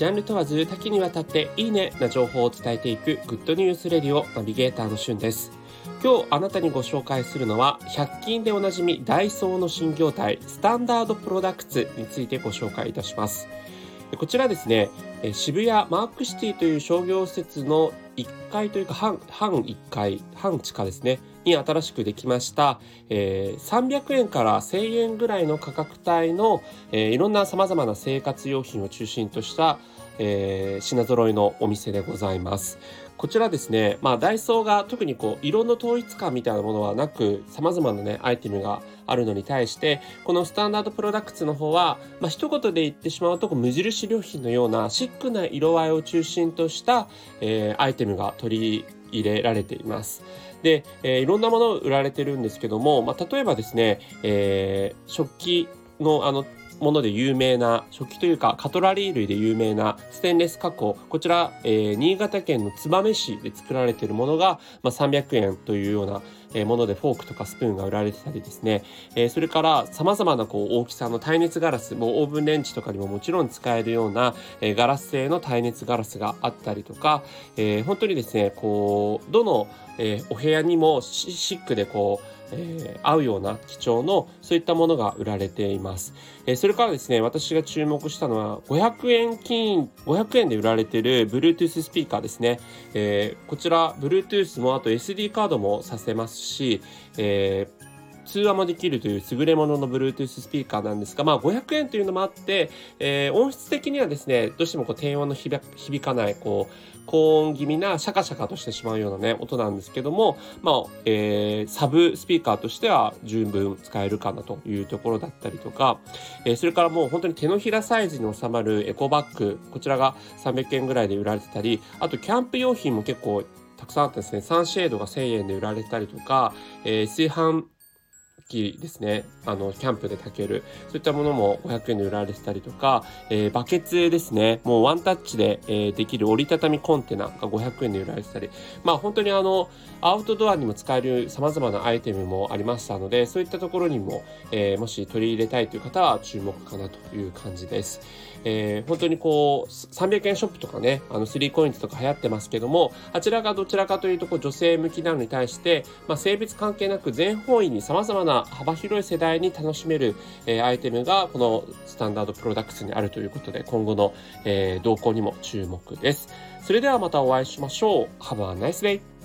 ジャンル問わず多岐にわたっていいねな情報を伝えていくグッドニュースレディオナビゲーターのしゅんです。今日あなたにご紹介するのは100均でおなじみダイソーの新業態スタンダードプロダクツについてご紹介いたします。こちらですね渋谷マークシティという商業施設の1階というか半半1階半地下ですね。に新しくできました、えー、300円から1000円ぐらいの価格帯の、えー、いろんなさまざまな生活用品を中心とした、えー、品揃いのお店でございます。こちらですね、まあ、ダイソーが特にこう色の統一感みたいなものはなく様々なねアイテムがあるのに対してこのスタンダードプロダクツの方は、まあ、一言で言ってしまうと無印良品のようなシックな色合いを中心とした、えー、アイテムが取り入れられています。で、えー、いろんなもの売られてるんですけども、まあ、例えばですね、えー、食器のあのもので有名な食器というかカトラリー類で有名なステンレス加工。こちら、えー、新潟県の燕市で作られているものが、まあ、300円というようなものでフォークとかスプーンが売られてたりですね、えー、それから様々なこう大きさの耐熱ガラスもうオーブンレンジとかにももちろん使えるような、えー、ガラス製の耐熱ガラスがあったりとか、えー、本当にですねこうどの、えお部屋にもシックでこうえー、合うような基調のそういったものが売られています。えー、それからですね、私が注目したのは500円金、500円で売られている Bluetooth スピーカーですね。えー、こちら Bluetooth もあと SD カードもさせますし、えー通話もできるという優れものの Bluetooth スピーカーなんですが、まあ500円というのもあって、えー、音質的にはですね、どうしてもこう低音の響かない、こう、高音気味なシャカシャカとしてしまうようなね、音なんですけども、まあ、えー、サブスピーカーとしては十分使えるかなというところだったりとか、えー、それからもう本当に手のひらサイズに収まるエコバッグ、こちらが300円ぐらいで売られてたり、あとキャンプ用品も結構たくさんあってですね、サンシェードが1000円で売られたりとか、えー、炊飯器ですね。あの、キャンプで炊ける。そういったものも500円で売られてたりとか、えー、バケツですね。もうワンタッチで、えー、できる折りたたみコンテナが500円で売られてたり、まあ本当にあの、アウトドアにも使える様々なアイテムもありましたので、そういったところにも、えー、もし取り入れたいという方は注目かなという感じです。えー、本当にこう、300円ショップとかね、あの、3コインズとか流行ってますけども、あちらがどちらかというと、こう、女性向きなのに対して、まあ、性別関係なく全方位に様々な幅広い世代に楽しめる、え、アイテムがこのスタンダードプロダクツにあるということで今後の、え、動向にも注目です。それではまたお会いしましょう。Have a nice day!